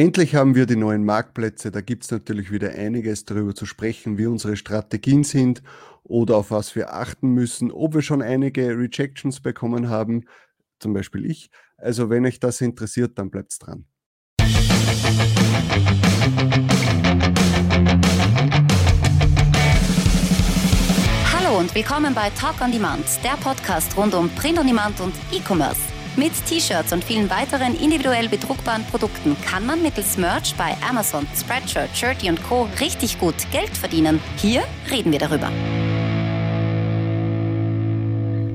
Endlich haben wir die neuen Marktplätze. Da gibt es natürlich wieder einiges darüber zu sprechen, wie unsere Strategien sind oder auf was wir achten müssen, ob wir schon einige Rejections bekommen haben, zum Beispiel ich. Also wenn euch das interessiert, dann bleibt dran. Hallo und willkommen bei Talk on Demand, der Podcast rund um Print on Demand und E-Commerce. Mit T-Shirts und vielen weiteren individuell bedruckbaren Produkten kann man mittels Merch bei Amazon, Spreadshirt, Shirty und Co. richtig gut Geld verdienen. Hier reden wir darüber.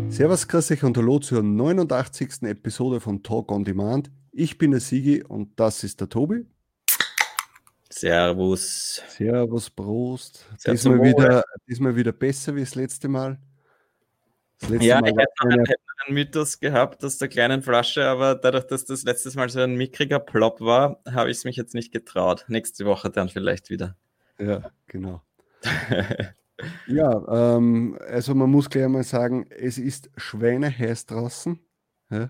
Servus, grüß euch und hallo zur 89. Episode von Talk on Demand. Ich bin der Sigi und das ist der Tobi. Servus. Servus, Prost. Diesmal wieder, diesmal wieder besser wie das letzte Mal. Ja, Mal ich hätte eine... einen, einen Mythos gehabt aus der kleinen Flasche, aber dadurch, dass das letztes Mal so ein mickriger Plop war, habe ich es mich jetzt nicht getraut. Nächste Woche dann vielleicht wieder. Ja, genau. ja, ähm, also man muss gleich mal sagen, es ist schweineheiß draußen. Ja?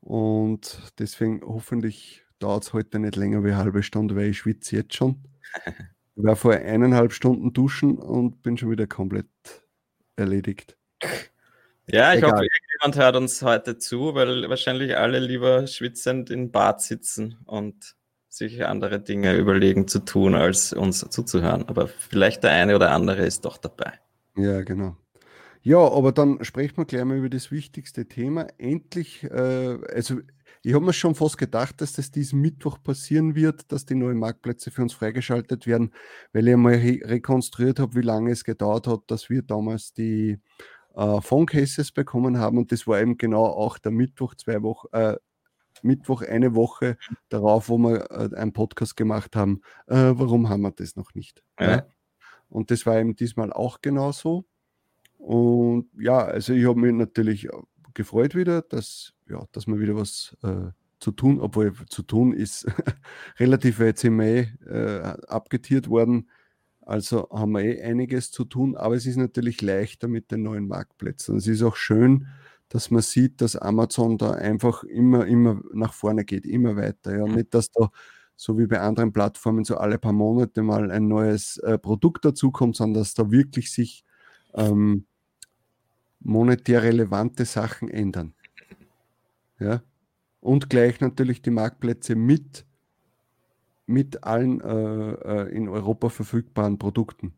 Und deswegen hoffentlich dauert es heute nicht länger wie eine halbe Stunde, weil ich schwitze jetzt schon. Ich war vor eineinhalb Stunden duschen und bin schon wieder komplett erledigt. Ja, ich Egal. hoffe, irgendjemand hört uns heute zu, weil wahrscheinlich alle lieber schwitzend im Bad sitzen und sich andere Dinge überlegen zu tun, als uns zuzuhören. Aber vielleicht der eine oder andere ist doch dabei. Ja, genau. Ja, aber dann sprechen wir gleich mal über das wichtigste Thema. Endlich, äh, also ich habe mir schon fast gedacht, dass das diesen Mittwoch passieren wird, dass die neuen Marktplätze für uns freigeschaltet werden, weil ich mal rekonstruiert habe, wie lange es gedauert hat, dass wir damals die äh, Phone Cases bekommen haben und das war eben genau auch der Mittwoch, zwei Wochen, äh, Mittwoch eine Woche darauf, wo wir äh, einen Podcast gemacht haben. Äh, warum haben wir das noch nicht? Ja. Ja? Und das war eben diesmal auch genauso. Und ja, also ich habe mich natürlich gefreut wieder, dass, ja, dass wir wieder was äh, zu tun, obwohl zu tun ist relativ jetzt im Mai äh, abgetiert worden. Also haben wir eh einiges zu tun, aber es ist natürlich leichter mit den neuen Marktplätzen. Es ist auch schön, dass man sieht, dass Amazon da einfach immer, immer nach vorne geht, immer weiter. Ja, nicht, dass da so wie bei anderen Plattformen so alle paar Monate mal ein neues äh, Produkt dazukommt, sondern dass da wirklich sich ähm, monetär relevante Sachen ändern. Ja? Und gleich natürlich die Marktplätze mit mit allen äh, äh, in Europa verfügbaren Produkten.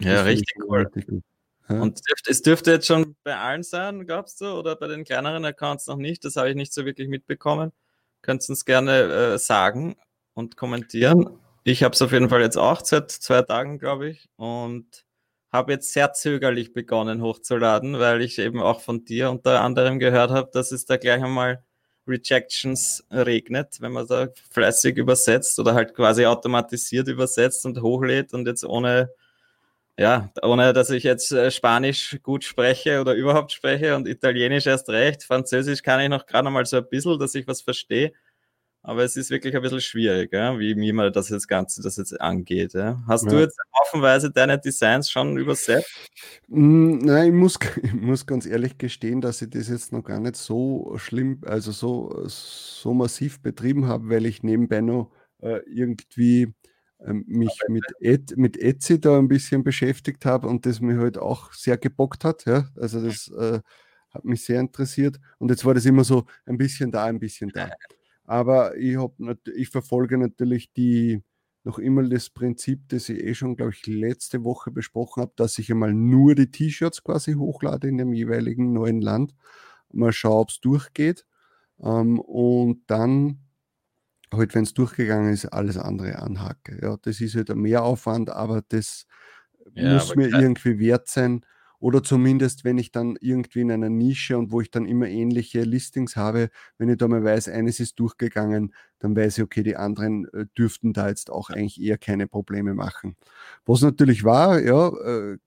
Ja, das richtig cool. Richtig ja. Und es dürfte jetzt schon bei allen sein, glaubst du, oder bei den kleineren Accounts noch nicht? Das habe ich nicht so wirklich mitbekommen. Könntest du uns gerne äh, sagen und kommentieren. Ich habe es auf jeden Fall jetzt auch seit zwei Tagen, glaube ich, und habe jetzt sehr zögerlich begonnen hochzuladen, weil ich eben auch von dir unter anderem gehört habe, dass es da gleich einmal Rejections regnet, wenn man da fleißig übersetzt oder halt quasi automatisiert übersetzt und hochlädt und jetzt ohne, ja, ohne dass ich jetzt äh, Spanisch gut spreche oder überhaupt spreche und Italienisch erst recht. Französisch kann ich noch gerade mal so ein bisschen, dass ich was verstehe. Aber es ist wirklich ein bisschen schwierig, ja, wie, wie man das jetzt Ganze das jetzt angeht. Ja. Hast ja. du jetzt offenweise deine Designs schon übersetzt? Mm, nein, ich muss, ich muss ganz ehrlich gestehen, dass ich das jetzt noch gar nicht so schlimm, also so, so massiv betrieben habe, weil ich nebenbei noch äh, irgendwie äh, mich mit, Ed, mit Etsy da ein bisschen beschäftigt habe und das mir halt auch sehr gebockt hat. Ja. Also das äh, hat mich sehr interessiert. Und jetzt war das immer so ein bisschen da, ein bisschen da. Aber ich, hab, ich verfolge natürlich die, noch immer das Prinzip, das ich eh schon, glaube ich, letzte Woche besprochen habe, dass ich einmal nur die T-Shirts quasi hochlade in dem jeweiligen neuen Land. Mal schaue, ob es durchgeht. Ähm, und dann, halt, wenn es durchgegangen ist, alles andere anhacke. Ja, das ist halt ein Mehraufwand, aber das ja, muss aber mir irgendwie wert sein. Oder zumindest, wenn ich dann irgendwie in einer Nische und wo ich dann immer ähnliche Listings habe, wenn ich da mal weiß, eines ist durchgegangen, dann weiß ich, okay, die anderen äh, dürften da jetzt auch eigentlich eher keine Probleme machen. Was natürlich war, ja, äh,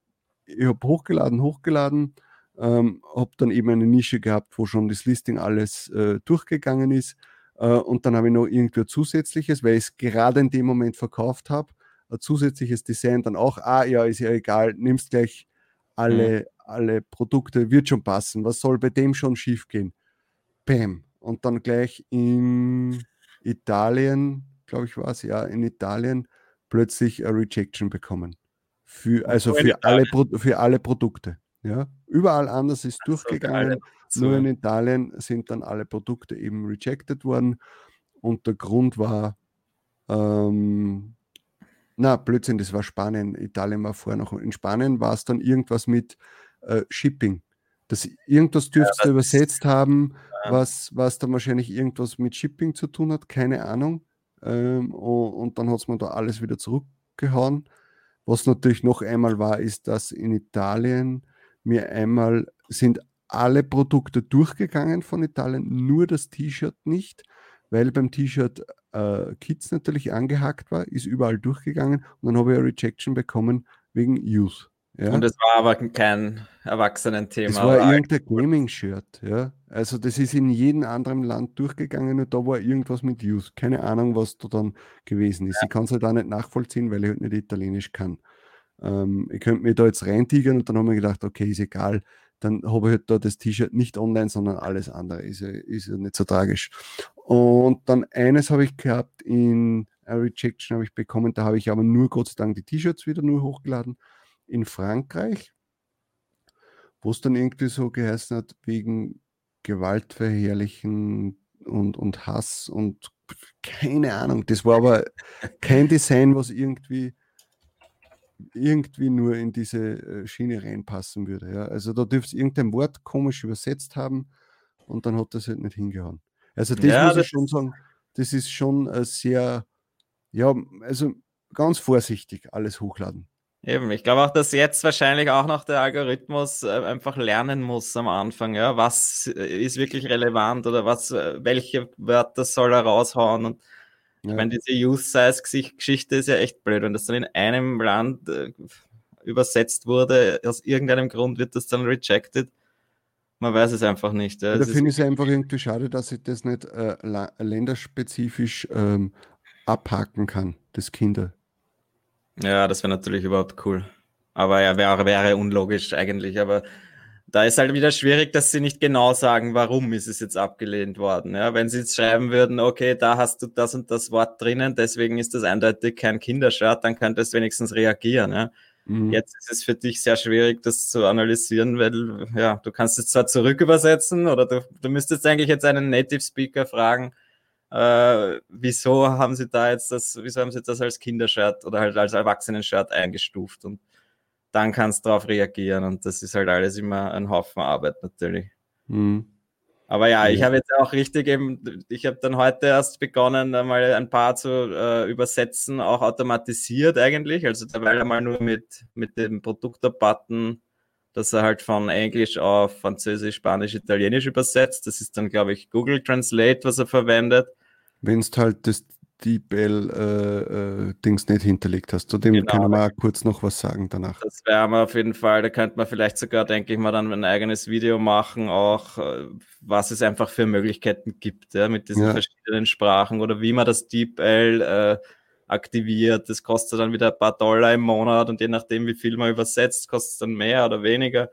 ich habe hochgeladen, hochgeladen, ähm, habe dann eben eine Nische gehabt, wo schon das Listing alles äh, durchgegangen ist. Äh, und dann habe ich noch irgendwie zusätzliches, weil ich es gerade in dem Moment verkauft habe, ein zusätzliches Design dann auch, ah ja, ist ja egal, nimmst gleich alle, mhm. alle Produkte, wird schon passen. Was soll bei dem schon schief gehen? Bam. Und dann gleich in Italien glaube ich, war es, ja, in Italien plötzlich eine Rejection bekommen. Für, also für alle, für alle Produkte. Ja. Überall anders ist also durchgegangen, nur in Italien sind dann alle Produkte eben rejected worden. Und der Grund war, ähm, na, Blödsinn, das war Spanien. Italien war vorher noch. In Spanien war es dann irgendwas mit äh, Shipping. Das, irgendwas dürftest ja, du übersetzt ist, haben, ja. was, was dann wahrscheinlich irgendwas mit Shipping zu tun hat, keine Ahnung. Ähm, und, und, dann hat es mir da alles wieder zurückgehauen. Was natürlich noch einmal war, ist, dass in Italien mir einmal sind alle Produkte durchgegangen von Italien, nur das T-Shirt nicht, weil beim T-Shirt äh, Kids natürlich angehackt war, ist überall durchgegangen und dann habe ich eine Rejection bekommen wegen Youth. Ja. Und es war aber kein Erwachsenen-Thema. Es war irgendein Gaming-Shirt, ja. Also das ist in jedem anderen Land durchgegangen und da war irgendwas mit Youth. Keine Ahnung, was da dann gewesen ist. Ja. Ich kann es halt auch nicht nachvollziehen, weil ich halt nicht Italienisch kann. Ähm, ich könnte mir da jetzt reintigern und dann haben wir gedacht, okay, ist egal. Dann habe ich halt da das T-Shirt nicht online, sondern alles andere. Ist ja, ist ja nicht so tragisch. Und dann eines habe ich gehabt in a Rejection habe ich bekommen, da habe ich aber nur Gott sei Dank die T-Shirts wieder nur hochgeladen in Frankreich, wo es dann irgendwie so geheißen hat, wegen Gewaltverherrlichen und, und Hass und keine Ahnung. Das war aber kein Design, was irgendwie irgendwie nur in diese äh, Schiene reinpassen würde. Ja. Also da dürfte irgendein Wort komisch übersetzt haben und dann hat das halt nicht hingehauen. Also das ja, muss das ich schon sagen, das ist schon äh, sehr, ja, also ganz vorsichtig alles hochladen. Eben, ich glaube auch, dass jetzt wahrscheinlich auch noch der Algorithmus äh, einfach lernen muss am Anfang, ja, was ist wirklich relevant oder was, welche Wörter soll er raushauen und. Ich meine, diese Use-Size-Geschichte ist ja echt blöd, wenn das dann in einem Land äh, übersetzt wurde, aus irgendeinem Grund wird das dann rejected. Man weiß es einfach nicht. Ja. Da finde ich es einfach irgendwie schade, dass ich das nicht äh, länderspezifisch ähm, abhaken kann, das Kinder. Ja, das wäre natürlich überhaupt cool. Aber ja, wäre, wäre unlogisch eigentlich. Aber da ist halt wieder schwierig, dass sie nicht genau sagen, warum ist es jetzt abgelehnt worden. Ja, wenn sie jetzt schreiben würden, okay, da hast du das und das Wort drinnen, deswegen ist das eindeutig kein Kindershirt, dann könntest du wenigstens reagieren. Ja. Mhm. Jetzt ist es für dich sehr schwierig, das zu analysieren, weil ja, du kannst es zwar zurück übersetzen oder du, du müsstest eigentlich jetzt einen Native Speaker fragen, äh, wieso haben sie da jetzt das, wieso haben sie das als Kindershirt oder halt als Erwachsenen-Shirt eingestuft und dann kannst du darauf reagieren und das ist halt alles immer ein Haufen Arbeit natürlich. Mhm. Aber ja, ich habe jetzt auch richtig eben, ich habe dann heute erst begonnen, mal ein paar zu äh, übersetzen, auch automatisiert eigentlich. Also da war mal nur mit, mit dem Produktor-Button, dass er halt von Englisch auf Französisch, Spanisch, Italienisch übersetzt. Das ist dann, glaube ich, Google Translate, was er verwendet. Wenn es halt das DeepL-Dings äh, äh, nicht hinterlegt hast. Zu dem genau. können wir auch kurz noch was sagen danach. Das wäre wir auf jeden Fall, da könnte man vielleicht sogar, denke ich mal, dann ein eigenes Video machen, auch äh, was es einfach für Möglichkeiten gibt, ja, mit diesen ja. verschiedenen Sprachen oder wie man das DeepL äh, aktiviert. Das kostet dann wieder ein paar Dollar im Monat und je nachdem, wie viel man übersetzt, kostet es dann mehr oder weniger.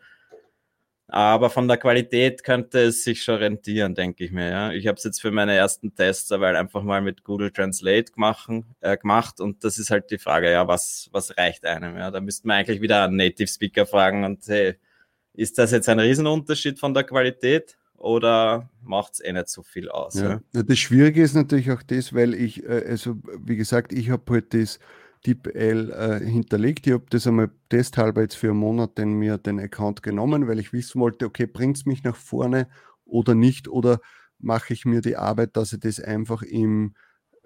Aber von der Qualität könnte es sich schon rentieren, denke ich mir. Ja. Ich habe es jetzt für meine ersten Tests weil einfach mal mit Google Translate gemacht, äh, gemacht und das ist halt die Frage, ja, was, was reicht einem? Ja? Da müsste man eigentlich wieder einen Native Speaker fragen und hey, ist das jetzt ein Riesenunterschied von der Qualität oder macht es eh nicht so viel aus? Ja. ja. Das Schwierige ist natürlich auch das, weil ich, äh, also wie gesagt, ich habe halt das DeepL äh, hinterlegt. Ich habe das einmal testhalber jetzt für einen Monat den, mir den Account genommen, weil ich wissen wollte, okay, bringt es mich nach vorne oder nicht oder mache ich mir die Arbeit, dass ich das einfach im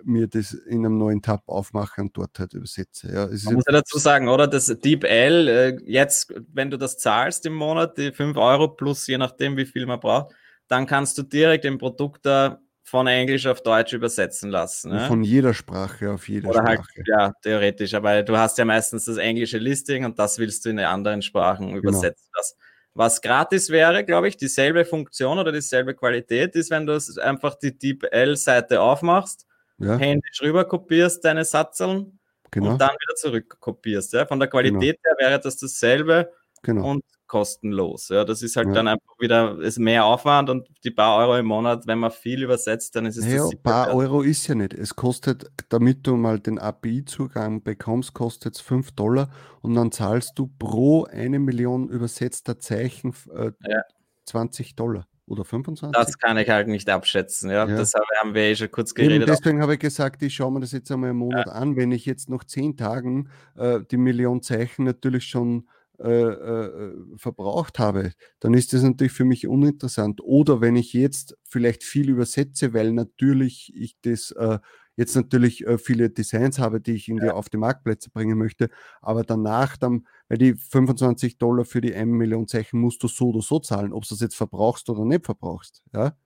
mir das in einem neuen Tab aufmache und dort halt übersetze. Ja, Man muss ja dazu sagen, oder? Das DeepL, äh, jetzt, wenn du das zahlst im Monat, die 5 Euro plus, je nachdem, wie viel man braucht, dann kannst du direkt im Produkt da von Englisch auf Deutsch übersetzen lassen. Ne? Von jeder Sprache auf jede Oder halt, Sprache. Halt, ja, theoretisch, aber du hast ja meistens das englische Listing und das willst du in anderen Sprachen genau. übersetzen lassen. Was gratis wäre, glaube ich, dieselbe Funktion oder dieselbe Qualität ist, wenn du einfach die DeepL-Seite aufmachst, ja. händisch rüber kopierst deine Satzeln genau. und dann wieder zurück kopierst. Ja? Von der Qualität genau. her wäre das dasselbe, genau. und kostenlos. Ja, das ist halt ja. dann einfach wieder ist mehr Aufwand und die paar Euro im Monat, wenn man viel übersetzt, dann ist es naja, das. paar Euro ist ja nicht. Es kostet, damit du mal den API-Zugang bekommst, kostet es 5 Dollar und dann zahlst du pro eine Million übersetzter Zeichen äh, ja. 20 Dollar oder 25? Das kann ich halt nicht abschätzen. Ja, ja. das haben wir eh schon kurz geredet. Eben deswegen habe ich gesagt, ich schaue mir das jetzt einmal im Monat ja. an. Wenn ich jetzt noch zehn Tagen äh, die Million Zeichen natürlich schon äh, äh, verbraucht habe, dann ist das natürlich für mich uninteressant. Oder wenn ich jetzt vielleicht viel übersetze, weil natürlich ich das äh, jetzt natürlich äh, viele Designs habe, die ich irgendwie ja. auf die Marktplätze bringen möchte, aber danach dann, weil die 25 Dollar für die 1 Million Zeichen musst du so oder so zahlen, ob du es jetzt verbrauchst oder nicht verbrauchst. Ja?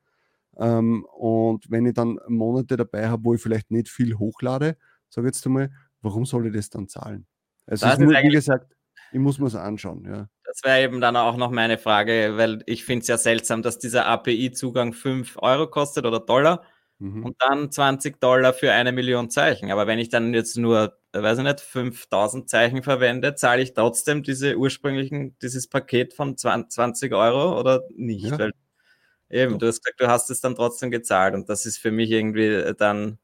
Ähm, und wenn ich dann Monate dabei habe, wo ich vielleicht nicht viel hochlade, sage jetzt einmal, warum soll ich das dann zahlen? Also das ist nur, wie gesagt, ich muss mir es anschauen, ja. Das wäre eben dann auch noch meine Frage, weil ich finde es ja seltsam, dass dieser API-Zugang 5 Euro kostet oder Dollar mhm. und dann 20 Dollar für eine Million Zeichen. Aber wenn ich dann jetzt nur, weiß ich nicht, 5000 Zeichen verwende, zahle ich trotzdem diese ursprünglichen, dieses Paket von 20 Euro oder nicht? Ja. Weil eben, Doch. du hast gesagt, du hast es dann trotzdem gezahlt und das ist für mich irgendwie dann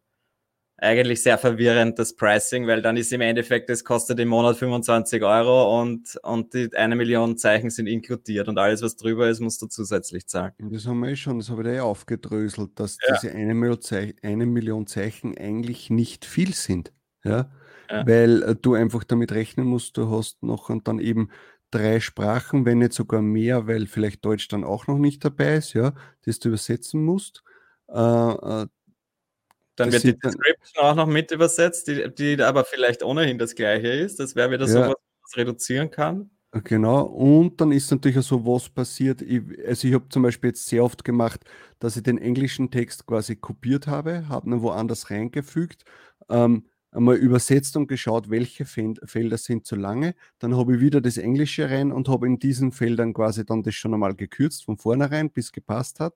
eigentlich sehr verwirrend, das Pricing, weil dann ist im Endeffekt, es kostet im Monat 25 Euro und, und die eine Million Zeichen sind inkludiert und alles, was drüber ist, musst du zusätzlich zahlen. Das haben wir eh schon, das habe ich eh aufgedröselt, dass ja. diese eine Million, Zeichen, eine Million Zeichen eigentlich nicht viel sind. Ja? ja. Weil äh, du einfach damit rechnen musst, du hast noch und dann eben drei Sprachen, wenn nicht sogar mehr, weil vielleicht Deutsch dann auch noch nicht dabei ist, ja, das du übersetzen musst. Äh dann das wird die Description auch noch mit übersetzt, die, die aber vielleicht ohnehin das gleiche ist. Das wäre wieder ja. so, was reduzieren kann. Genau, und dann ist natürlich auch so, was passiert. Ich, also ich habe zum Beispiel jetzt sehr oft gemacht, dass ich den englischen Text quasi kopiert habe, habe ihn woanders reingefügt, ähm, einmal übersetzt und geschaut, welche Felder sind zu lange. Dann habe ich wieder das Englische rein und habe in diesen Feldern quasi dann das schon einmal gekürzt von vornherein, bis gepasst hat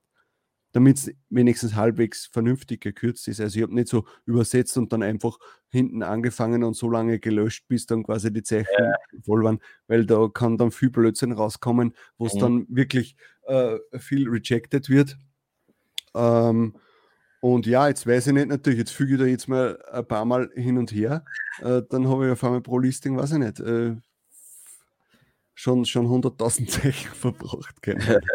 damit es wenigstens halbwegs vernünftig gekürzt ist. Also ich habe nicht so übersetzt und dann einfach hinten angefangen und so lange gelöscht, bis dann quasi die Zeichen ja. voll waren, weil da kann dann viel Blödsinn rauskommen, wo es mhm. dann wirklich äh, viel rejected wird. Ähm, und ja, jetzt weiß ich nicht natürlich, jetzt füge ich da jetzt mal ein paar Mal hin und her, äh, dann habe ich auf einmal pro Listing, weiß ich nicht, äh, schon, schon 100.000 Zeichen verbraucht. Keine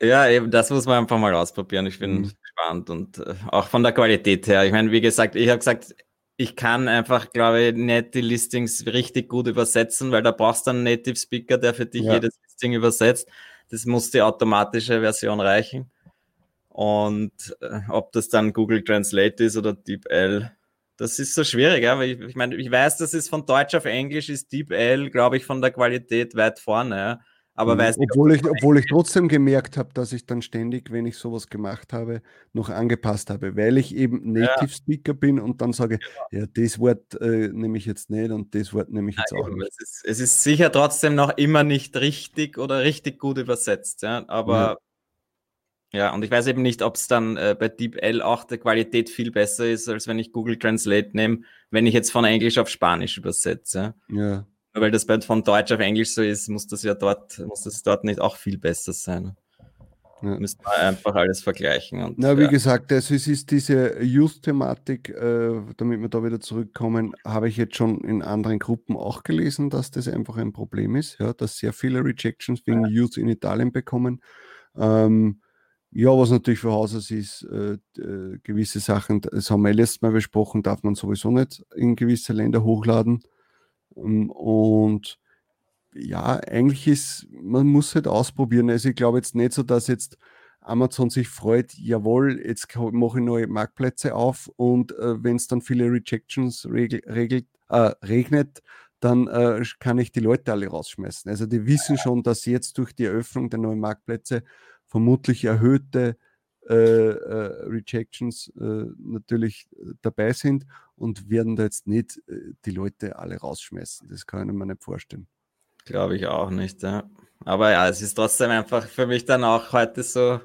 Ja, eben, das muss man einfach mal ausprobieren. Ich bin mhm. gespannt und äh, auch von der Qualität her. Ich meine, wie gesagt, ich habe gesagt, ich kann einfach, glaube ich, nicht die Listings richtig gut übersetzen, weil da brauchst du einen Native Speaker, der für dich ja. jedes Listing übersetzt. Das muss die automatische Version reichen. Und äh, ob das dann Google Translate ist oder DeepL, das ist so schwierig, ja, weil ich, ich meine, ich weiß, dass es von Deutsch auf Englisch ist DeepL, glaube ich, von der Qualität weit vorne. Ja. Aber mhm. weiß obwohl, ich, obwohl ich trotzdem gemerkt habe, dass ich dann ständig, wenn ich sowas gemacht habe, noch angepasst habe, weil ich eben Native ja. Speaker bin und dann sage, genau. ja, das Wort äh, nehme ich jetzt nicht und das Wort nehme ich jetzt Nein, auch nicht. Es ist, es ist, sicher trotzdem noch immer nicht richtig oder richtig gut übersetzt, ja, aber ja, ja und ich weiß eben nicht, ob es dann äh, bei DeepL auch der Qualität viel besser ist, als wenn ich Google Translate nehme, wenn ich jetzt von Englisch auf Spanisch übersetze. Ja. Ja weil das von Deutsch auf Englisch so ist, muss das ja dort, muss das dort nicht auch viel besser sein. Ja. Müssen wir einfach alles vergleichen. Und, Na, wie ja. gesagt, also es ist diese Use-Thematik, äh, damit wir da wieder zurückkommen, habe ich jetzt schon in anderen Gruppen auch gelesen, dass das einfach ein Problem ist, ja, dass sehr viele Rejections wegen ja. Use in Italien bekommen. Ähm, ja, was natürlich für Hauses ist, äh, äh, gewisse Sachen, das haben wir letztes Mal besprochen, darf man sowieso nicht in gewisse Länder hochladen. Ähm, und ja, eigentlich ist, man muss halt ausprobieren. Also ich glaube jetzt nicht so, dass jetzt Amazon sich freut, jawohl, jetzt mache ich neue Marktplätze auf und äh, wenn es dann viele Rejections regel, regelt, äh, regnet, dann äh, kann ich die Leute alle rausschmeißen. Also die wissen schon, dass jetzt durch die Eröffnung der neuen Marktplätze vermutlich erhöhte äh, äh, Rejections äh, natürlich dabei sind und werden da jetzt nicht die Leute alle rausschmeißen. Das kann ich mir nicht vorstellen. Glaube ich auch nicht, ja. Aber ja, es ist trotzdem einfach für mich dann auch heute so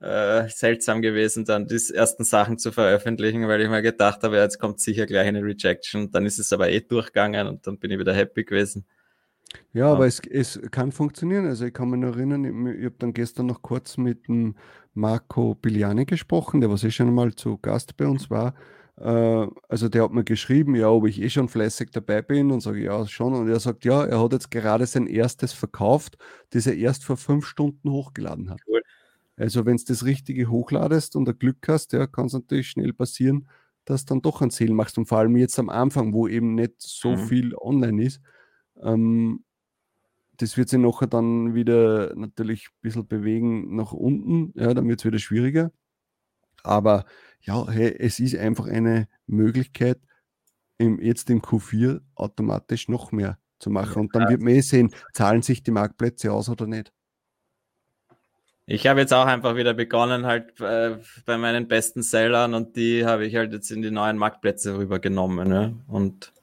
äh, seltsam gewesen, dann die ersten Sachen zu veröffentlichen, weil ich mir gedacht habe, jetzt kommt sicher gleich eine Rejection. Dann ist es aber eh durchgegangen und dann bin ich wieder happy gewesen. Ja, aber es, es kann funktionieren. Also ich kann mich noch erinnern, ich, ich habe dann gestern noch kurz mit dem Marco Biliani gesprochen, der was eh schon mal zu Gast bei uns war. Äh, also der hat mir geschrieben, ja, ob ich eh schon fleißig dabei bin und sage, ja, schon. Und er sagt, ja, er hat jetzt gerade sein erstes verkauft, das er erst vor fünf Stunden hochgeladen hat. Cool. Also wenn du das Richtige hochladest und ein Glück hast, ja, kann es natürlich schnell passieren, dass du dann doch ein Ziel machst. Und vor allem jetzt am Anfang, wo eben nicht so mhm. viel online ist, ähm, das wird sich nachher dann wieder natürlich ein bisschen bewegen nach unten. Ja, dann wird es wieder schwieriger. Aber ja, hey, es ist einfach eine Möglichkeit, im, jetzt im Q4 automatisch noch mehr zu machen. Und dann wird man eh sehen, zahlen sich die Marktplätze aus oder nicht. Ich habe jetzt auch einfach wieder begonnen, halt äh, bei meinen besten Sellern und die habe ich halt jetzt in die neuen Marktplätze rübergenommen. Ne? Und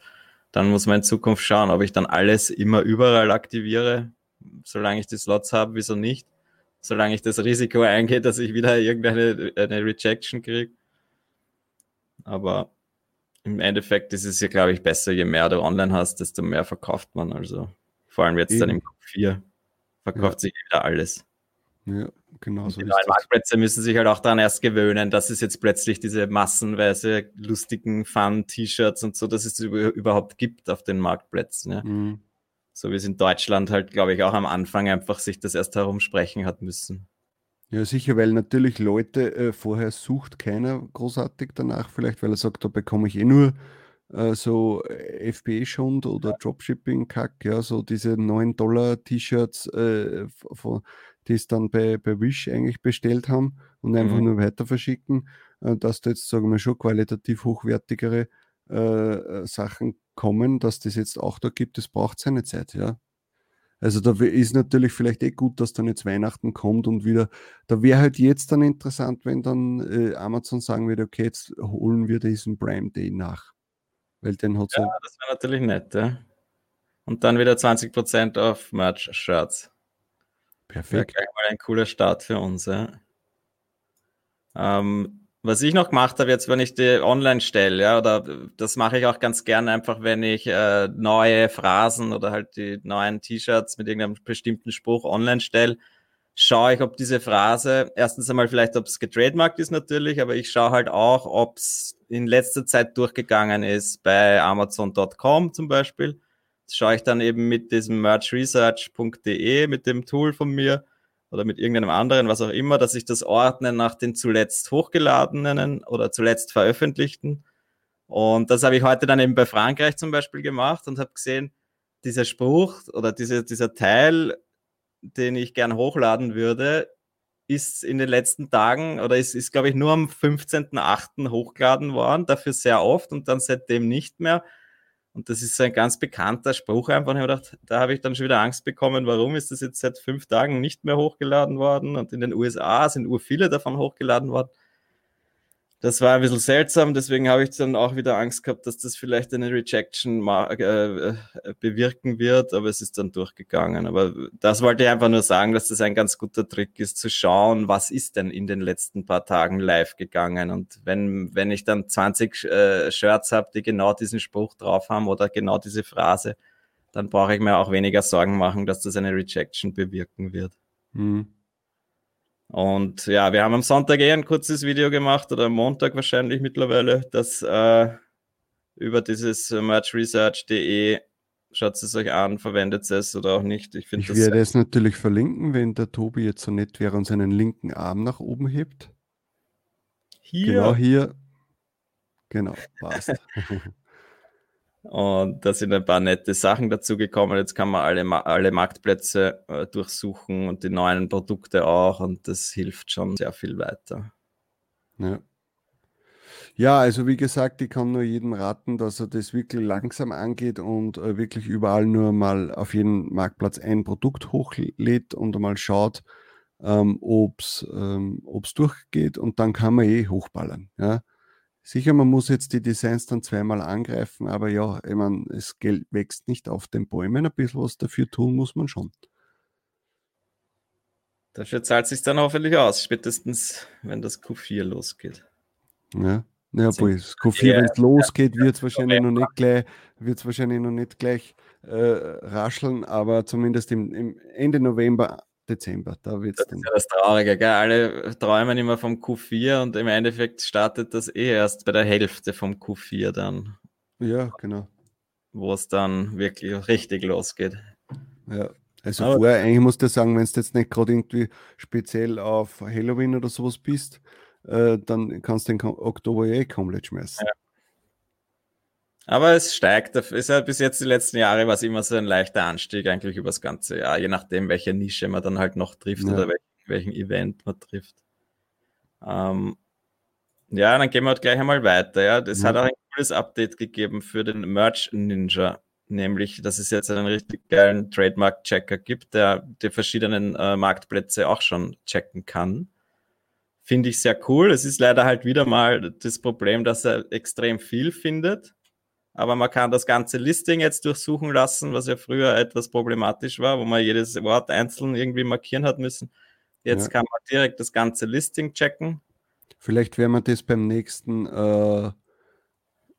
dann muss man in Zukunft schauen, ob ich dann alles immer überall aktiviere, solange ich die Slots habe, wieso nicht. Solange ich das Risiko eingehe, dass ich wieder irgendeine eine Rejection kriege. Aber im Endeffekt ist es ja, glaube ich, besser, je mehr du online hast, desto mehr verkauft man. Also vor allem jetzt Eben. dann im Q4 verkauft ja. sich wieder alles. Ja, genau so. Die neuen Marktplätze müssen sich halt auch daran erst gewöhnen, dass es jetzt plötzlich diese massenweise lustigen Fun-T-Shirts und so, dass es überhaupt gibt auf den Marktplätzen. Ja. Mhm. So wie es in Deutschland halt, glaube ich, auch am Anfang einfach sich das erst herumsprechen hat müssen. Ja, sicher, weil natürlich Leute äh, vorher sucht keiner großartig danach, vielleicht weil er sagt, da bekomme ich eh nur äh, so FBA-Schund oder Dropshipping-Kack, ja, so diese 9 Dollar T-Shirts äh, von die es dann bei, bei Wish eigentlich bestellt haben und einfach mhm. nur weiter verschicken, äh, dass da jetzt, sagen wir schon, qualitativ hochwertigere äh, äh, Sachen kommen, dass das jetzt auch da gibt, das braucht seine Zeit, ja. Also da ist natürlich vielleicht eh gut, dass dann jetzt Weihnachten kommt und wieder, da wäre halt jetzt dann interessant, wenn dann äh, Amazon sagen würde, okay, jetzt holen wir diesen Prime Day nach. Weil den hat Ja, das wäre natürlich nett, ja. Und dann wieder 20% auf Merch-Shirts. Perfekt. Ja, ein cooler Start für uns. Ja. Ähm, was ich noch gemacht habe, jetzt, wenn ich die online stelle, ja, oder das mache ich auch ganz gerne einfach, wenn ich äh, neue Phrasen oder halt die neuen T-Shirts mit irgendeinem bestimmten Spruch online stelle, schaue ich, ob diese Phrase, erstens einmal vielleicht, ob es getrademarkt ist natürlich, aber ich schaue halt auch, ob es in letzter Zeit durchgegangen ist bei Amazon.com zum Beispiel schaue ich dann eben mit diesem merchresearch.de, mit dem Tool von mir oder mit irgendeinem anderen, was auch immer, dass ich das ordne nach den zuletzt hochgeladenen oder zuletzt veröffentlichten. Und das habe ich heute dann eben bei Frankreich zum Beispiel gemacht und habe gesehen, dieser Spruch oder diese, dieser Teil, den ich gern hochladen würde, ist in den letzten Tagen oder ist, ist glaube ich, nur am 15.8. hochgeladen worden, dafür sehr oft und dann seitdem nicht mehr. Und das ist so ein ganz bekannter Spruch einfach. Und ich gedacht, da habe ich dann schon wieder Angst bekommen, warum ist das jetzt seit fünf Tagen nicht mehr hochgeladen worden? Und in den USA sind ur viele davon hochgeladen worden das war ein bisschen seltsam, deswegen habe ich dann auch wieder Angst gehabt, dass das vielleicht eine Rejection äh, äh, bewirken wird, aber es ist dann durchgegangen. Aber das wollte ich einfach nur sagen, dass das ein ganz guter Trick ist, zu schauen, was ist denn in den letzten paar Tagen live gegangen. Und wenn, wenn ich dann 20 äh, Shirts habe, die genau diesen Spruch drauf haben oder genau diese Phrase, dann brauche ich mir auch weniger Sorgen machen, dass das eine Rejection bewirken wird. Mhm. Und ja, wir haben am Sonntag eh ein kurzes Video gemacht oder am Montag wahrscheinlich mittlerweile, das äh, über dieses merchresearch.de schaut es euch an, verwendet es oder auch nicht. Ich, ich werde es natürlich verlinken, wenn der Tobi jetzt so nett wäre und seinen linken Arm nach oben hebt. Hier. Genau hier. Genau, passt. Und da sind ein paar nette Sachen dazu gekommen. Jetzt kann man alle, alle Marktplätze äh, durchsuchen und die neuen Produkte auch. Und das hilft schon sehr viel weiter. Ja. Ja, also wie gesagt, ich kann nur jedem raten, dass er das wirklich langsam angeht und äh, wirklich überall nur mal auf jeden Marktplatz ein Produkt hochlädt und einmal schaut, ähm, ob es ähm, durchgeht und dann kann man eh hochballern. Ja? Sicher, man muss jetzt die Designs dann zweimal angreifen, aber ja, ich meine, das Geld wächst nicht auf den Bäumen. Ein bisschen was dafür tun muss man schon. Dafür zahlt sich dann hoffentlich aus, spätestens wenn das Q4 losgeht. Ja, Ja, boys. Q4, wenn es losgeht, wird es wahrscheinlich noch nicht gleich, wahrscheinlich noch nicht gleich äh, rascheln, aber zumindest im, im Ende November, Dezember, da wird es dann. Das ist ja das Traurige, gell? Alle träumen immer vom Q4 und im Endeffekt startet das eh erst bei der Hälfte vom Q4 dann. Ja, genau. Wo es dann wirklich richtig losgeht. Ja, also Aber vorher, eigentlich musst du sagen, wenn du jetzt nicht gerade irgendwie speziell auf Halloween oder sowas bist, äh, dann kannst du den Oktober eh komplett schmeißen. Ja. Aber es steigt, ist ja bis jetzt die letzten Jahre war es immer so ein leichter Anstieg eigentlich über das ganze Jahr, je nachdem, welche Nische man dann halt noch trifft ja. oder welchen, welchen, Event man trifft. Ähm, ja, dann gehen wir halt gleich einmal weiter. Ja, das ja. hat auch ein cooles Update gegeben für den Merch Ninja, nämlich, dass es jetzt einen richtig geilen Trademark-Checker gibt, der die verschiedenen äh, Marktplätze auch schon checken kann. Finde ich sehr cool. Es ist leider halt wieder mal das Problem, dass er extrem viel findet. Aber man kann das ganze Listing jetzt durchsuchen lassen, was ja früher etwas problematisch war, wo man jedes Wort einzeln irgendwie markieren hat müssen. Jetzt ja. kann man direkt das ganze Listing checken. Vielleicht werden wir das beim nächsten äh,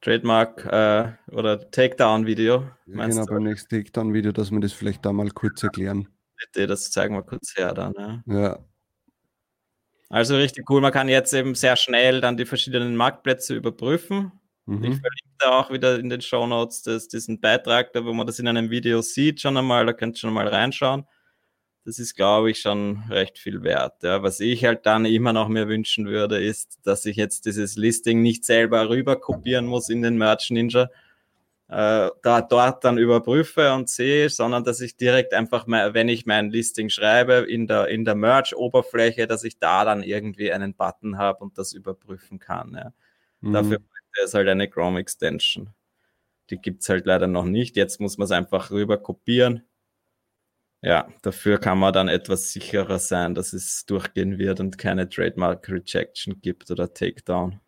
Trademark äh, oder Takedown-Video. Ja, genau, du? beim nächsten Takedown-Video, dass wir das vielleicht da mal kurz erklären. Bitte, das zeigen wir kurz her dann. Ja. ja. Also richtig cool. Man kann jetzt eben sehr schnell dann die verschiedenen Marktplätze überprüfen. Mhm. Ich verlinke da auch wieder in den Show Notes diesen Beitrag, da wo man das in einem Video sieht, schon einmal. Da könnt ihr schon mal reinschauen. Das ist, glaube ich, schon recht viel wert. Ja. Was ich halt dann immer noch mehr wünschen würde, ist, dass ich jetzt dieses Listing nicht selber rüber kopieren muss in den Merch Ninja, äh, da dort dann überprüfe und sehe, sondern dass ich direkt einfach, mal, wenn ich mein Listing schreibe, in der, in der Merch-Oberfläche, dass ich da dann irgendwie einen Button habe und das überprüfen kann. Ja. Mhm. Dafür ist halt eine Chrome Extension. Die gibt es halt leider noch nicht. Jetzt muss man es einfach rüber kopieren. Ja, dafür kann man dann etwas sicherer sein, dass es durchgehen wird und keine Trademark Rejection gibt oder Takedown.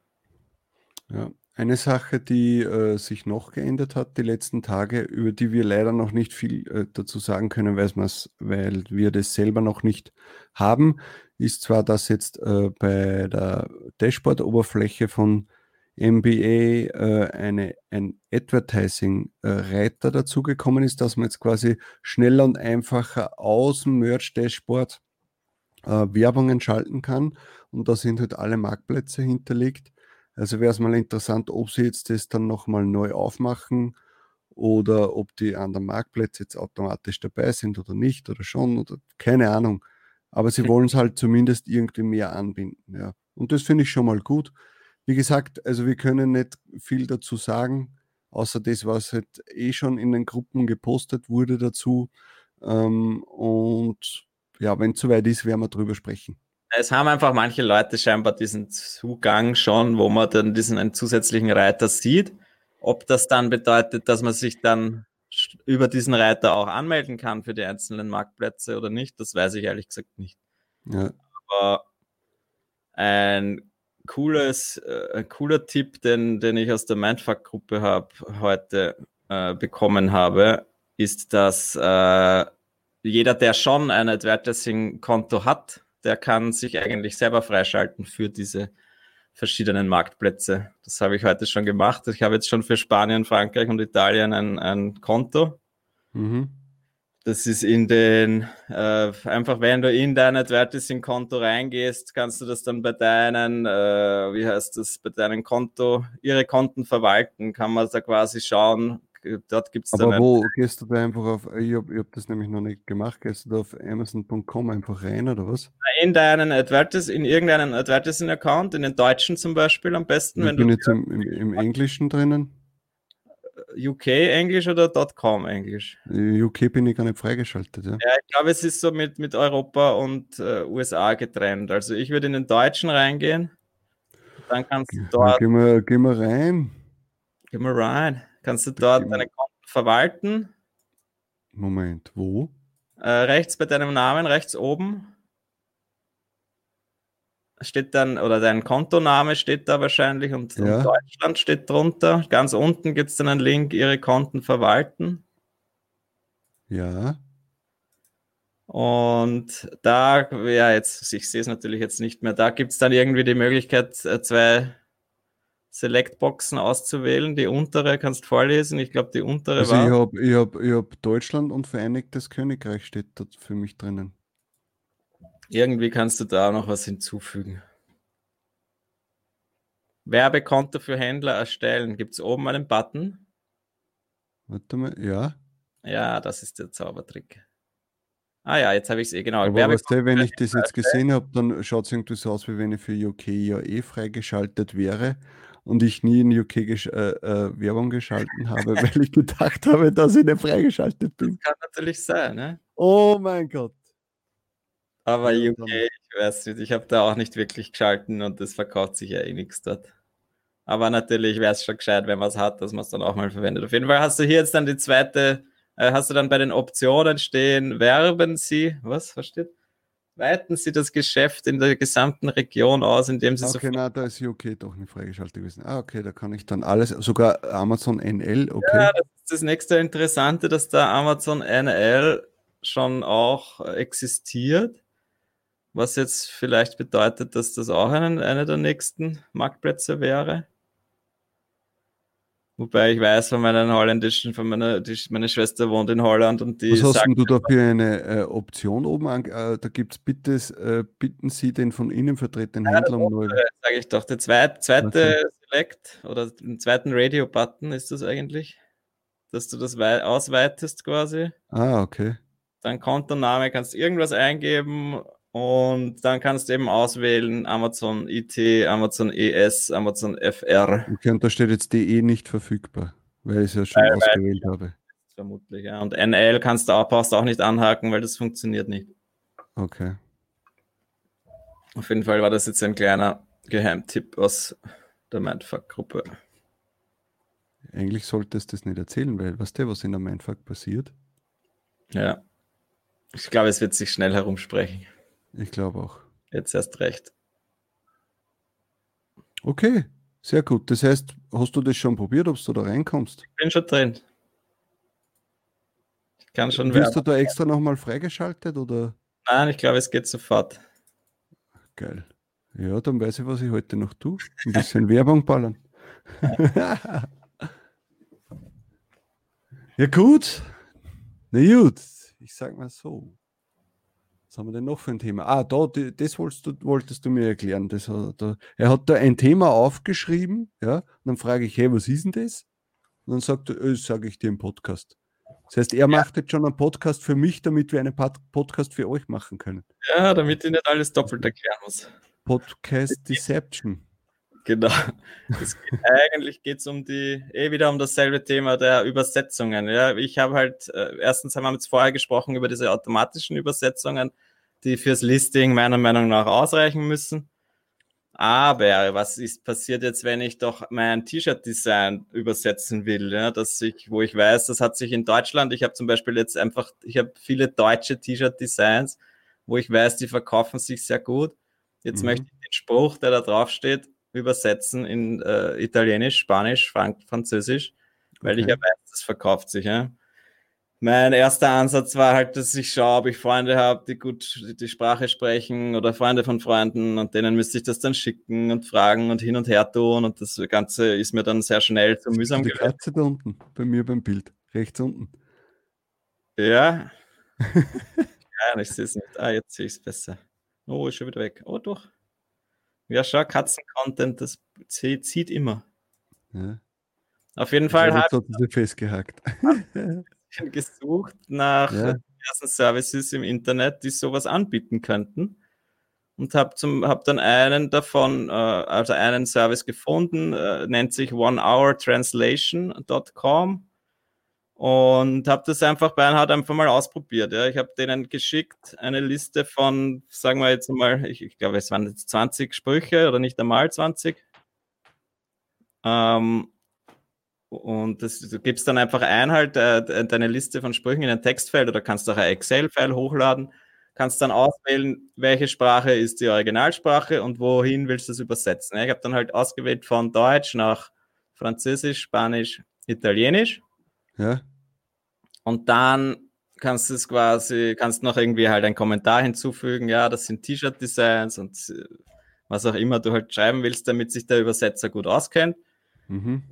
Ja, eine Sache, die äh, sich noch geändert hat die letzten Tage, über die wir leider noch nicht viel äh, dazu sagen können, weil wir das selber noch nicht haben, ist zwar, dass jetzt äh, bei der Dashboard-Oberfläche von MBA äh, eine, ein Advertising-Reiter dazugekommen ist, dass man jetzt quasi schneller und einfacher aus dem Merch-Dashboard äh, Werbungen schalten kann. Und da sind halt alle Marktplätze hinterlegt. Also wäre es mal interessant, ob sie jetzt das dann nochmal neu aufmachen oder ob die anderen Marktplätze jetzt automatisch dabei sind oder nicht oder schon oder keine Ahnung. Aber sie wollen es halt zumindest irgendwie mehr anbinden. Ja. Und das finde ich schon mal gut. Wie gesagt, also wir können nicht viel dazu sagen, außer das, was halt eh schon in den Gruppen gepostet wurde dazu. Ähm, und ja, wenn es soweit ist, werden wir drüber sprechen. Es haben einfach manche Leute scheinbar diesen Zugang schon, wo man dann diesen zusätzlichen Reiter sieht. Ob das dann bedeutet, dass man sich dann über diesen Reiter auch anmelden kann für die einzelnen Marktplätze oder nicht, das weiß ich ehrlich gesagt nicht. Ja. Aber ein cooles, äh, cooler Tipp, den, den ich aus der Mindfuck-Gruppe habe heute äh, bekommen habe, ist, dass äh, jeder, der schon ein Advertising-Konto hat, der kann sich eigentlich selber freischalten für diese verschiedenen Marktplätze. Das habe ich heute schon gemacht. Ich habe jetzt schon für Spanien, Frankreich und Italien ein, ein Konto. Mhm. Das ist in den, äh, einfach wenn du in dein Advertising-Konto reingehst, kannst du das dann bei deinen, äh, wie heißt das, bei deinem Konto, ihre Konten verwalten, kann man da quasi schauen, dort gibt es dann. Aber wo gehst du da einfach auf, ich habe hab das nämlich noch nicht gemacht, gehst du da auf Amazon.com einfach rein oder was? In deinen Advertis, in irgendeinen Advertising-Account, in den deutschen zum Beispiel am besten. Ich wenn bin du, jetzt im, im, im Englischen drinnen. UK Englisch oder .com Englisch? UK bin ich gar nicht freigeschaltet. Ja, ja ich glaube, es ist so mit, mit Europa und äh, USA getrennt. Also ich würde in den Deutschen reingehen. Dann kannst du dort. Gehen wir, gehen wir rein. Gehen wir rein. Kannst du dort deine Konten verwalten. Moment, wo? Äh, rechts bei deinem Namen, rechts oben. Steht dann, oder dein Kontoname steht da wahrscheinlich und, ja. und Deutschland steht drunter. Ganz unten gibt es dann einen Link, Ihre Konten verwalten. Ja. Und da, ja, jetzt, ich sehe es natürlich jetzt nicht mehr, da gibt es dann irgendwie die Möglichkeit, äh, zwei Selectboxen auszuwählen. Die untere kannst du vorlesen. Ich glaube, die untere also war. Ich habe ich hab, ich hab Deutschland und Vereinigtes Königreich steht dort für mich drinnen. Irgendwie kannst du da noch was hinzufügen. Werbekonto für Händler erstellen. Gibt es oben einen Button? Warte mal, ja. Ja, das ist der Zaubertrick. Ah ja, jetzt habe ich es eh genau. Aber weißt du, wenn ich das jetzt gesehen habe, dann schaut es irgendwie so aus, wie wenn ich für UK ja eh freigeschaltet wäre und ich nie in UK gesch äh, äh, Werbung geschalten habe, weil ich gedacht habe, dass ich nicht freigeschaltet bin. Das kann natürlich sein, ne? Oh mein Gott. Aber UK, ich weiß nicht, ich habe da auch nicht wirklich geschalten und das verkauft sich ja eh nichts dort. Aber natürlich wäre es schon gescheit, wenn man es hat, dass man es dann auch mal verwendet. Auf jeden Fall hast du hier jetzt dann die zweite, äh, hast du dann bei den Optionen stehen, werben Sie, was versteht? Weiten Sie das Geschäft in der gesamten Region aus, indem Sie okay, so. na, da ist UK doch nicht freigeschaltet gewesen. Ah, okay, da kann ich dann alles, sogar Amazon NL, okay. Ja, das ist das nächste Interessante, dass da Amazon NL schon auch existiert. Was jetzt vielleicht bedeutet, dass das auch einen, einer der nächsten Marktplätze wäre. Wobei ich weiß von meinen holländischen, von meiner, die, meine Schwester wohnt in Holland und die. Was hast sagt, du da für eine äh, Option oben? An, äh, da gibt es bitte, äh, bitten Sie den von Ihnen vertretenen ja, Händler um neu. Sage ich doch, der zweit, zweite okay. Select oder den zweiten Radio-Button ist das eigentlich, dass du das ausweitest quasi. Ah, okay. Dann Kontoname kannst du irgendwas eingeben und dann kannst du eben auswählen Amazon IT, Amazon ES, Amazon FR. Okay, und da steht jetzt DE nicht verfügbar, weil ich es ja schon weil, ausgewählt weil, habe. Vermutlich, ja. Und NL kannst du auch, brauchst du auch nicht anhaken, weil das funktioniert nicht. Okay. Auf jeden Fall war das jetzt ein kleiner Geheimtipp aus der Mindfuck-Gruppe. Eigentlich solltest du das nicht erzählen, weil weißt du, was in der Mindfuck passiert? Ja. Ich glaube, es wird sich schnell herumsprechen. Ich glaube auch. Jetzt erst recht. Okay, sehr gut. Das heißt, hast du das schon probiert, ob du da reinkommst? Ich bin schon drin. Ich kann schon Wirst du da extra nochmal freigeschaltet oder? Nein, ich glaube, es geht sofort. Geil. Ja, dann weiß ich, was ich heute noch tue. Ein bisschen Werbung ballern. ja, gut. Na gut, ich sag mal so. Was haben wir denn noch für ein Thema? Ah, da, das wolltest du, wolltest du mir erklären. Das hat, da, er hat da ein Thema aufgeschrieben, ja, und dann frage ich, hey, was ist denn das? Und dann sagt er, äh, das sage ich dir im Podcast. Das heißt, er ja. macht jetzt schon einen Podcast für mich, damit wir einen Podcast für euch machen können. Ja, damit ich nicht alles doppelt erklären muss. Podcast Deception. Genau. Geht, eigentlich geht es um die, eh wieder um dasselbe Thema der Übersetzungen. Ja, ich habe halt, äh, erstens haben wir jetzt vorher gesprochen über diese automatischen Übersetzungen, die fürs Listing meiner Meinung nach ausreichen müssen. Aber was ist passiert jetzt, wenn ich doch mein T-Shirt-Design übersetzen will, ja, dass ich, wo ich weiß, das hat sich in Deutschland, ich habe zum Beispiel jetzt einfach, ich habe viele deutsche T-Shirt-Designs, wo ich weiß, die verkaufen sich sehr gut. Jetzt mhm. möchte ich den Spruch, der da drauf steht, übersetzen in äh, Italienisch, Spanisch, Frank Französisch, weil okay. ich ja weiß, das verkauft sich. Ja. Mein erster Ansatz war halt, dass ich schaue, ob ich Freunde habe, die gut die Sprache sprechen oder Freunde von Freunden und denen müsste ich das dann schicken und fragen und hin und her tun und das Ganze ist mir dann sehr schnell zu mühsam geworden. Die Katze da unten, bei mir beim Bild, rechts unten. Ja. ja, ich sehe es nicht. Ah, jetzt sehe ich es besser. Oh, ist schon wieder weg. Oh, doch. Ja, schau, Katzen-Content, das zieht immer. Ja. Auf jeden Fall hat sie festgehackt. gesucht nach ja. ersten Services im Internet, die sowas anbieten könnten. Und habe hab dann einen davon, äh, also einen Service gefunden, äh, nennt sich onehourtranslation.com und habe das einfach bei Einhard einfach mal ausprobiert. Ja. Ich habe denen geschickt eine Liste von, sagen wir jetzt mal, ich, ich glaube, es waren jetzt 20 Sprüche oder nicht einmal 20. Ähm, und das, du gibst dann einfach ein halt äh, deine Liste von Sprüchen in ein Textfeld oder kannst auch ein Excel-File hochladen, kannst dann auswählen, welche Sprache ist die Originalsprache und wohin willst du es übersetzen. Ich habe dann halt ausgewählt von Deutsch nach Französisch, Spanisch, Italienisch ja. Und dann kannst du es quasi, kannst noch irgendwie halt einen Kommentar hinzufügen, ja, das sind T-Shirt-Designs und äh, was auch immer du halt schreiben willst, damit sich der Übersetzer gut auskennt. Mhm.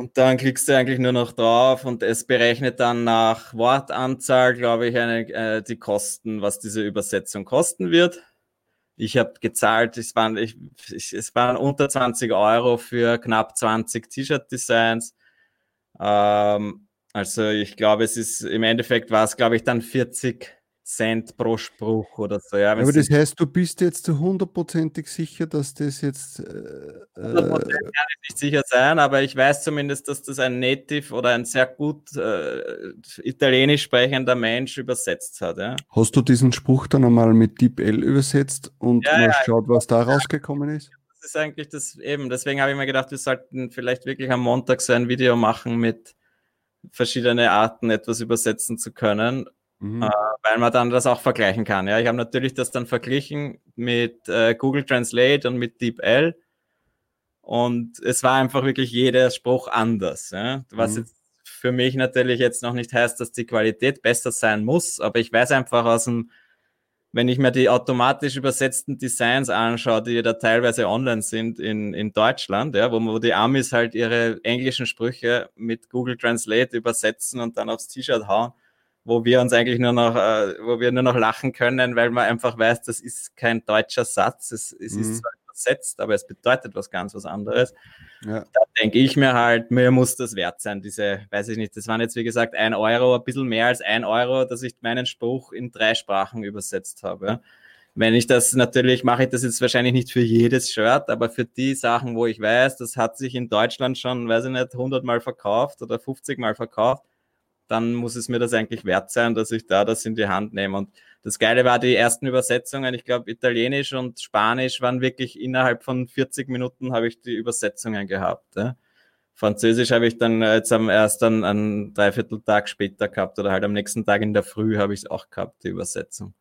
Und dann klickst du eigentlich nur noch drauf und es berechnet dann nach Wortanzahl, glaube ich, eine, äh, die Kosten, was diese Übersetzung kosten wird. Ich habe gezahlt, es waren, ich, es waren unter 20 Euro für knapp 20 T-Shirt-Designs. Ähm, also ich glaube, es ist im Endeffekt war es, glaube ich, dann 40 Cent pro Spruch oder so. Ja, aber das heißt, du bist jetzt zu hundertprozentig sicher, dass das jetzt. Äh, kann ich nicht sicher sein, aber ich weiß zumindest, dass das ein Native oder ein sehr gut äh, italienisch sprechender Mensch übersetzt hat. Ja. Hast du diesen Spruch dann einmal mit DeepL übersetzt und ja, mal ja, schaut, was da rausgekommen ist? Das ist eigentlich das eben. Deswegen habe ich mir gedacht, wir sollten vielleicht wirklich am Montag so ein Video machen mit verschiedenen Arten etwas übersetzen zu können Mhm. Äh, weil man dann das auch vergleichen kann. Ja, ich habe natürlich das dann verglichen mit äh, Google Translate und mit DeepL und es war einfach wirklich jeder Spruch anders. Ja? Was mhm. jetzt für mich natürlich jetzt noch nicht heißt, dass die Qualität besser sein muss, aber ich weiß einfach aus dem, wenn ich mir die automatisch übersetzten Designs anschaue, die da teilweise online sind in, in Deutschland, ja, wo, wo die Amis halt ihre englischen Sprüche mit Google Translate übersetzen und dann aufs T-Shirt hauen, wo wir uns eigentlich nur noch, äh, wo wir nur noch lachen können, weil man einfach weiß, das ist kein deutscher Satz. Es, es mhm. ist zwar übersetzt, aber es bedeutet was ganz was anderes. Ja. Da denke ich mir halt, mir muss das wert sein, diese, weiß ich nicht, das waren jetzt wie gesagt ein Euro, ein bisschen mehr als ein Euro, dass ich meinen Spruch in drei Sprachen übersetzt habe. Wenn ich das natürlich, mache ich das jetzt wahrscheinlich nicht für jedes Shirt, aber für die Sachen, wo ich weiß, das hat sich in Deutschland schon, weiß ich nicht, 100 Mal verkauft oder 50 Mal verkauft, dann muss es mir das eigentlich wert sein, dass ich da das in die Hand nehme. Und das Geile war, die ersten Übersetzungen, ich glaube, Italienisch und Spanisch waren wirklich innerhalb von 40 Minuten habe ich die Übersetzungen gehabt. Ja. Französisch habe ich dann jetzt am erst dann einen Dreivierteltag später gehabt oder halt am nächsten Tag in der Früh habe ich es auch gehabt, die Übersetzung.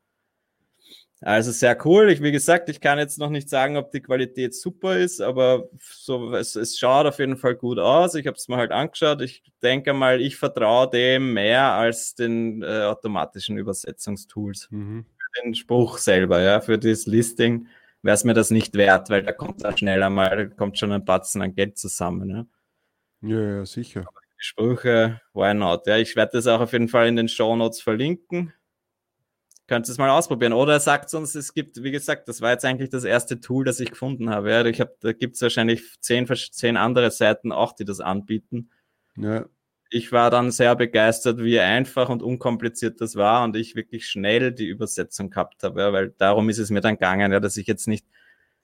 Also sehr cool. Ich, wie gesagt, ich kann jetzt noch nicht sagen, ob die Qualität super ist, aber so, es, es schaut auf jeden Fall gut aus. Ich habe es mir halt angeschaut. Ich denke mal, ich vertraue dem mehr als den äh, automatischen Übersetzungstools. Mhm. Für den Spruch selber, ja, für das Listing wäre es mir das nicht wert, weil da kommt dann schneller mal, kommt schon ein Batzen an Geld zusammen. Ja, ja, ja sicher. Aber Sprüche, why not? Ja, ich werde das auch auf jeden Fall in den Show Notes verlinken könnt es mal ausprobieren. Oder er sagt uns, es gibt, wie gesagt, das war jetzt eigentlich das erste Tool, das ich gefunden habe. Ja, ich habe, da gibt es wahrscheinlich zehn, zehn andere Seiten auch, die das anbieten. Ja. Ich war dann sehr begeistert, wie einfach und unkompliziert das war und ich wirklich schnell die Übersetzung gehabt habe, ja, weil darum ist es mir dann gegangen, ja, dass ich jetzt nicht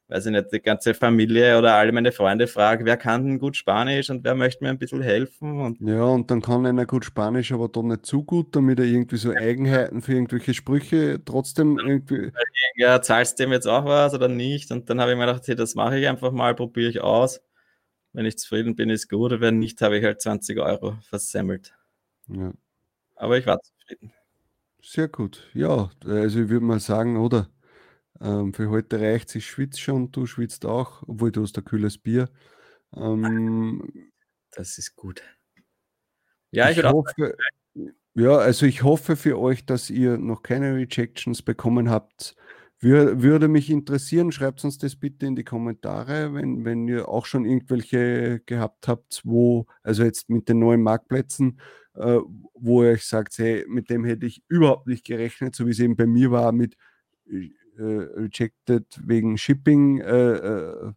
weiß ich nicht, die ganze Familie oder alle meine Freunde fragen, wer kann denn gut Spanisch und wer möchte mir ein bisschen helfen? Und ja, und dann kann einer gut Spanisch, aber doch nicht zu gut, damit er irgendwie so Eigenheiten für irgendwelche Sprüche trotzdem irgendwie. Ja, zahlst du dem jetzt auch was oder nicht? Und dann habe ich mir gedacht, hey, das mache ich einfach mal, probiere ich aus. Wenn ich zufrieden bin, ist gut, wenn nicht, habe ich halt 20 Euro versemmelt. Ja. Aber ich war zufrieden. Sehr gut. Ja, also ich würde mal sagen, oder? Ähm, für heute reicht es, ich schwitze schon, du schwitzt auch, obwohl du hast ein kühles Bier. Ähm, das ist gut. Ja, ich, ich hoffe, ja, also ich hoffe für euch, dass ihr noch keine Rejections bekommen habt. Wür, würde mich interessieren, schreibt uns das bitte in die Kommentare, wenn, wenn ihr auch schon irgendwelche gehabt habt, wo, also jetzt mit den neuen Marktplätzen, äh, wo ihr euch sagt, hey, mit dem hätte ich überhaupt nicht gerechnet, so wie es eben bei mir war, mit äh, rejected wegen Shipping, äh, äh,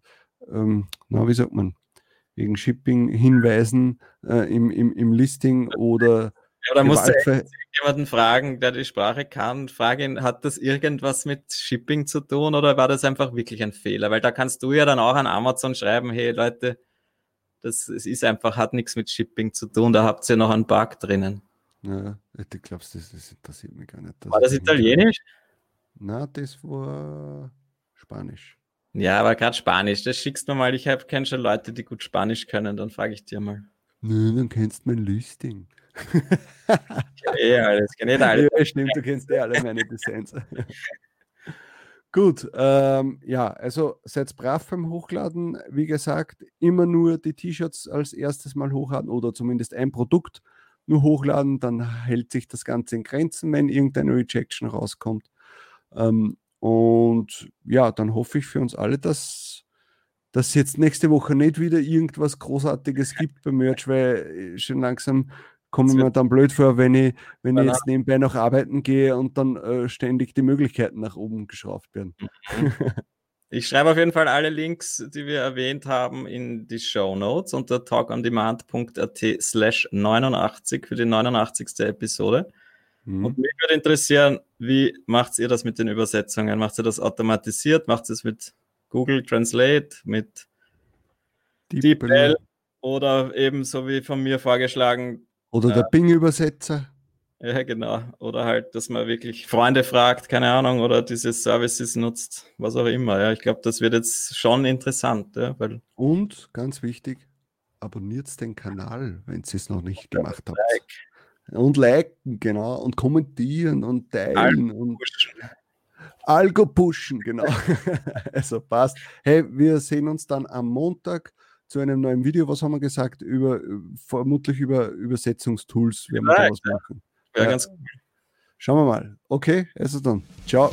ähm, na, wie sagt man, wegen Shipping-Hinweisen äh, im, im, im Listing oder ja, da musst du jemanden fragen, der die Sprache kann, frage ihn, hat das irgendwas mit Shipping zu tun oder war das einfach wirklich ein Fehler? Weil da kannst du ja dann auch an Amazon schreiben, hey Leute, das ist einfach, hat nichts mit Shipping zu tun, da habt ihr noch einen Bug drinnen. Ja, du glaubst, das, das interessiert mich gar nicht. War das Italienisch? Na, das war Spanisch. Ja, aber gerade Spanisch, das schickst du mal. Ich habe kenne schon Leute, die gut Spanisch können, dann frage ich dir mal. Nö, dann kennst du mein Listing. eh alles, kenne eh alles. Ja, stimmt, du kennst eh alle meine Designs. Gut, ähm, ja, also seid brav beim Hochladen. Wie gesagt, immer nur die T-Shirts als erstes mal hochladen oder zumindest ein Produkt nur hochladen, dann hält sich das Ganze in Grenzen, wenn irgendeine Rejection rauskommt. Ähm, und ja, dann hoffe ich für uns alle, dass dass es jetzt nächste Woche nicht wieder irgendwas Großartiges gibt beim Merch, weil äh, schon langsam komme ich mir dann blöd vor, wenn ich, wenn ich jetzt nebenbei noch arbeiten gehe und dann äh, ständig die Möglichkeiten nach oben geschraubt werden. Mhm. Ich schreibe auf jeden Fall alle Links, die wir erwähnt haben, in die Show Notes unter talkondemand.at slash 89 für die 89. Episode. Mhm. Und mich würde interessieren, wie macht ihr das mit den Übersetzungen? Macht ihr das automatisiert? Macht ihr es mit Google Translate, mit DeepL oder eben so wie von mir vorgeschlagen? Oder der äh, Bing-Übersetzer. Ja, genau. Oder halt, dass man wirklich Freunde fragt, keine Ahnung, oder diese Services nutzt, was auch immer. Ja, ich glaube, das wird jetzt schon interessant. Ja, weil Und ganz wichtig, abonniert den Kanal, wenn ihr es noch nicht gemacht habt. Und liken, genau. Und kommentieren und teilen. Algo und pushen. Algo pushen, genau. also passt. Hey, wir sehen uns dann am Montag zu einem neuen Video. Was haben wir gesagt? Über, vermutlich über Übersetzungstools werden wir da was machen. Wäre ja. ganz cool. Schauen wir mal. Okay, also dann. Ciao.